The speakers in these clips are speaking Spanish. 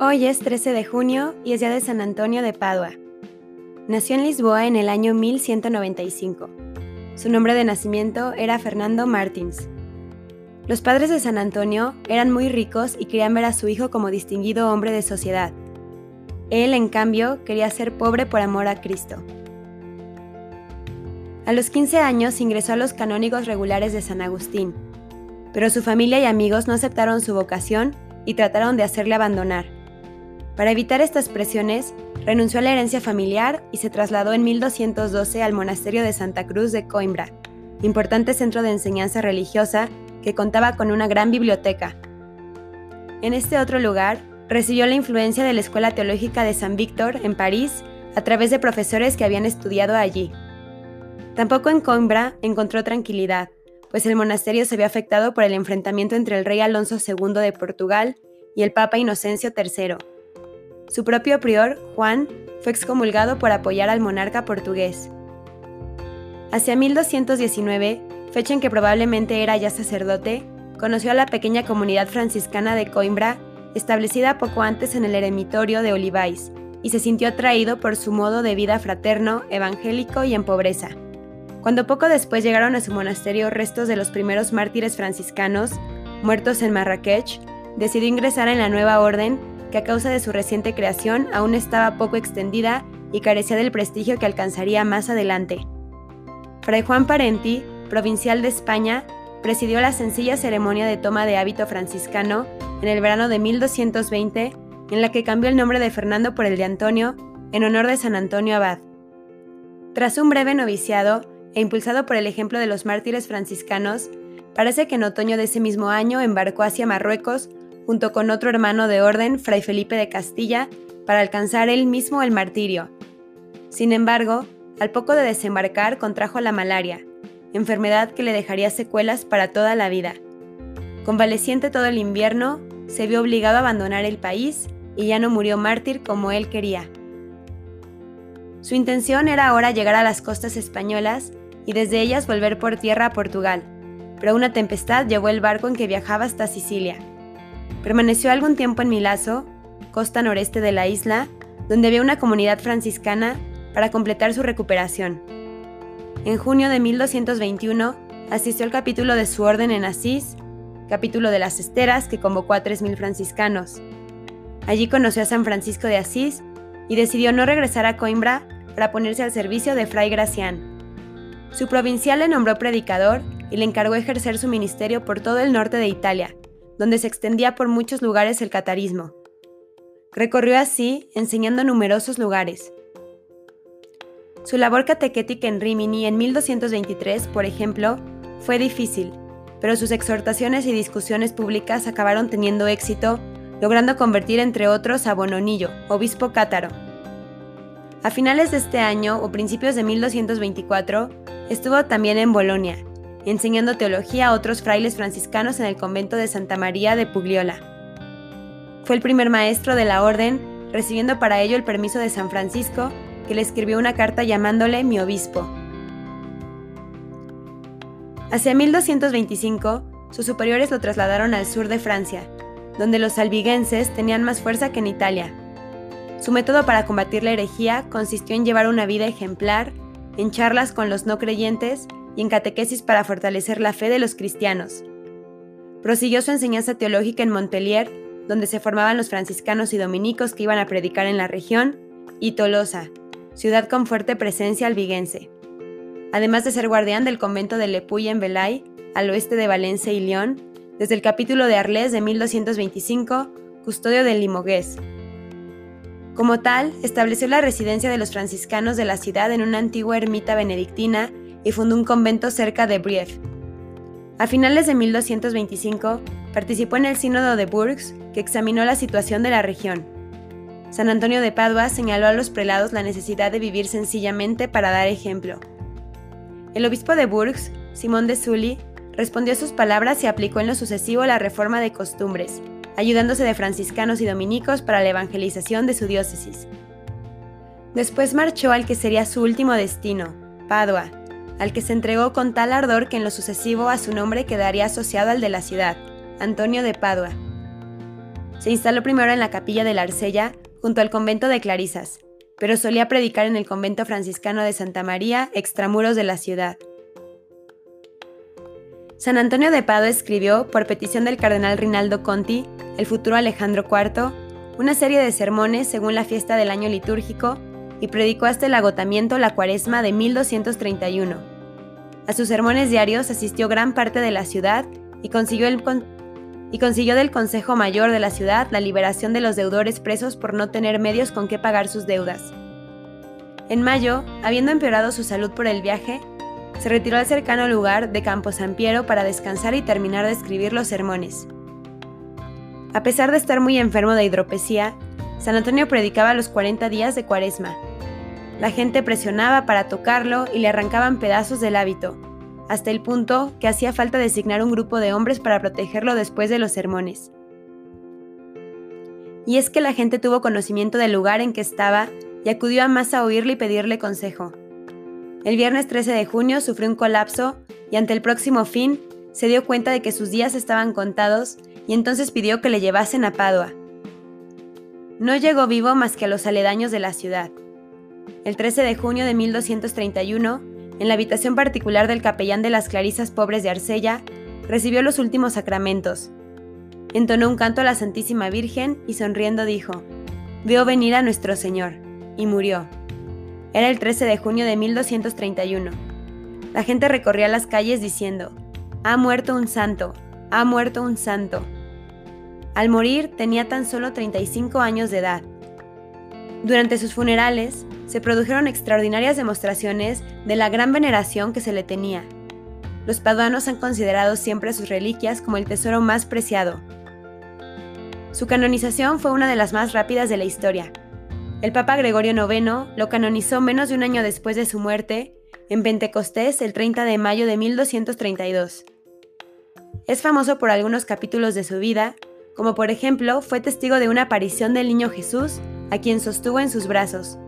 Hoy es 13 de junio y es día de San Antonio de Padua. Nació en Lisboa en el año 1195. Su nombre de nacimiento era Fernando Martins. Los padres de San Antonio eran muy ricos y querían ver a su hijo como distinguido hombre de sociedad. Él, en cambio, quería ser pobre por amor a Cristo. A los 15 años ingresó a los canónigos regulares de San Agustín, pero su familia y amigos no aceptaron su vocación y trataron de hacerle abandonar. Para evitar estas presiones, renunció a la herencia familiar y se trasladó en 1212 al monasterio de Santa Cruz de Coimbra, importante centro de enseñanza religiosa que contaba con una gran biblioteca. En este otro lugar, recibió la influencia de la Escuela Teológica de San Víctor en París a través de profesores que habían estudiado allí. Tampoco en Coimbra encontró tranquilidad, pues el monasterio se vio afectado por el enfrentamiento entre el rey Alonso II de Portugal y el Papa Inocencio III. Su propio prior, Juan, fue excomulgado por apoyar al monarca portugués. Hacia 1219, fecha en que probablemente era ya sacerdote, conoció a la pequeña comunidad franciscana de Coimbra, establecida poco antes en el eremitorio de Olivais, y se sintió atraído por su modo de vida fraterno, evangélico y en pobreza. Cuando poco después llegaron a su monasterio restos de los primeros mártires franciscanos, muertos en Marrakech, decidió ingresar en la nueva orden que a causa de su reciente creación aún estaba poco extendida y carecía del prestigio que alcanzaría más adelante. Fray Juan Parenti, provincial de España, presidió la sencilla ceremonia de toma de hábito franciscano en el verano de 1220, en la que cambió el nombre de Fernando por el de Antonio, en honor de San Antonio Abad. Tras un breve noviciado, e impulsado por el ejemplo de los mártires franciscanos, parece que en otoño de ese mismo año embarcó hacia Marruecos junto con otro hermano de orden, Fray Felipe de Castilla, para alcanzar él mismo el martirio. Sin embargo, al poco de desembarcar contrajo la malaria, enfermedad que le dejaría secuelas para toda la vida. Convaleciente todo el invierno, se vio obligado a abandonar el país y ya no murió mártir como él quería. Su intención era ahora llegar a las costas españolas y desde ellas volver por tierra a Portugal, pero una tempestad llevó el barco en que viajaba hasta Sicilia. Permaneció algún tiempo en Milazo, costa noreste de la isla, donde había una comunidad franciscana para completar su recuperación. En junio de 1221 asistió al capítulo de su orden en Asís, capítulo de las esteras que convocó a 3.000 franciscanos. Allí conoció a San Francisco de Asís y decidió no regresar a Coimbra para ponerse al servicio de Fray Gracián. Su provincial le nombró predicador y le encargó ejercer su ministerio por todo el norte de Italia, donde se extendía por muchos lugares el catarismo. Recorrió así, enseñando numerosos lugares. Su labor catequética en Rimini en 1223, por ejemplo, fue difícil, pero sus exhortaciones y discusiones públicas acabaron teniendo éxito, logrando convertir entre otros a Bononillo, obispo cátaro. A finales de este año o principios de 1224, Estuvo también en Bolonia, enseñando teología a otros frailes franciscanos en el convento de Santa María de Pugliola. Fue el primer maestro de la orden, recibiendo para ello el permiso de San Francisco, que le escribió una carta llamándole mi obispo. Hacia 1225, sus superiores lo trasladaron al sur de Francia, donde los albiguenses tenían más fuerza que en Italia. Su método para combatir la herejía consistió en llevar una vida ejemplar, en charlas con los no creyentes y en catequesis para fortalecer la fe de los cristianos. Prosiguió su enseñanza teológica en Montpellier, donde se formaban los franciscanos y dominicos que iban a predicar en la región, y Tolosa, ciudad con fuerte presencia albiguense. Además de ser guardián del convento de Lepuy en Velay, al oeste de Valencia y León, desde el capítulo de Arles de 1225, custodio del Limogués, como tal, estableció la residencia de los franciscanos de la ciudad en una antigua ermita benedictina fundó un convento cerca de Brief. A finales de 1225, participó en el Sínodo de Bourges, que examinó la situación de la región. San Antonio de Padua señaló a los prelados la necesidad de vivir sencillamente para dar ejemplo. El obispo de Bourges, Simón de Sully, respondió a sus palabras y aplicó en lo sucesivo la reforma de costumbres, ayudándose de franciscanos y dominicos para la evangelización de su diócesis. Después marchó al que sería su último destino, Padua, al que se entregó con tal ardor que en lo sucesivo a su nombre quedaría asociado al de la ciudad, Antonio de Padua. Se instaló primero en la capilla de la Arcella, junto al convento de Clarisas, pero solía predicar en el convento franciscano de Santa María, extramuros de la ciudad. San Antonio de Padua escribió, por petición del cardenal Rinaldo Conti, el futuro Alejandro IV, una serie de sermones según la fiesta del año litúrgico y predicó hasta el agotamiento la cuaresma de 1231. A sus sermones diarios asistió gran parte de la ciudad y consiguió, del Consejo Mayor de la ciudad la liberación de los deudores presos por no tener medios con qué pagar sus deudas. En mayo, habiendo empeorado su salud por el viaje, se retiró al cercano lugar de Campo San Piero para descansar y terminar de escribir los sermones. A pesar de estar muy enfermo de hidropesía, San Antonio predicaba los 40 días de Cuaresma. La gente presionaba para tocarlo y le arrancaban pedazos del hábito, hasta el punto que hacía falta designar un grupo de hombres para protegerlo después de los sermones. Y es que la gente tuvo conocimiento del lugar en que estaba y acudió a más a oírle y pedirle consejo. El viernes 13 de junio sufrió un colapso y ante el próximo fin se dio cuenta de que sus días estaban contados y entonces pidió que le llevasen a Padua. No llegó vivo más que a los aledaños de la ciudad. El 13 de junio de 1231, en la habitación particular del capellán de las Clarisas Pobres de Arcella, recibió los últimos sacramentos. Entonó un canto a la Santísima Virgen y sonriendo dijo, Veo venir a nuestro Señor, y murió. Era el 13 de junio de 1231. La gente recorría las calles diciendo, ha muerto un santo, ha muerto un santo. Al morir tenía tan solo 35 años de edad. Durante sus funerales se produjeron extraordinarias demostraciones de la gran veneración que se le tenía. Los paduanos han considerado siempre sus reliquias como el tesoro más preciado. Su canonización fue una de las más rápidas de la historia, el Papa Gregorio IX lo canonizó menos de un año después de su muerte, en Pentecostés el 30 de mayo de 1232. Es famoso por algunos capítulos de su vida, como por ejemplo fue testigo de una aparición del niño Jesús, a quien sostuvo en sus brazos.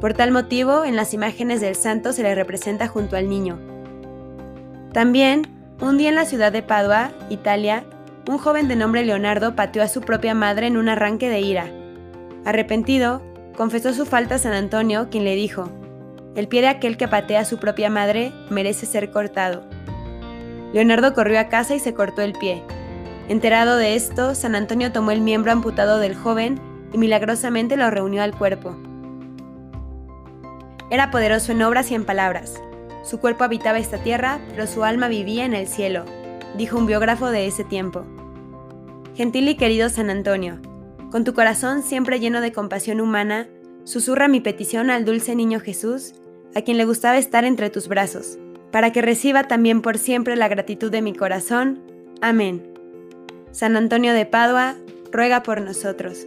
Por tal motivo, en las imágenes del santo se le representa junto al niño. También, un día en la ciudad de Padua, Italia, un joven de nombre Leonardo pateó a su propia madre en un arranque de ira. Arrepentido, confesó su falta a San Antonio, quien le dijo, El pie de aquel que patea a su propia madre merece ser cortado. Leonardo corrió a casa y se cortó el pie. Enterado de esto, San Antonio tomó el miembro amputado del joven y milagrosamente lo reunió al cuerpo. Era poderoso en obras y en palabras. Su cuerpo habitaba esta tierra, pero su alma vivía en el cielo, dijo un biógrafo de ese tiempo. Gentil y querido San Antonio, con tu corazón siempre lleno de compasión humana, susurra mi petición al dulce niño Jesús, a quien le gustaba estar entre tus brazos, para que reciba también por siempre la gratitud de mi corazón. Amén. San Antonio de Padua, ruega por nosotros.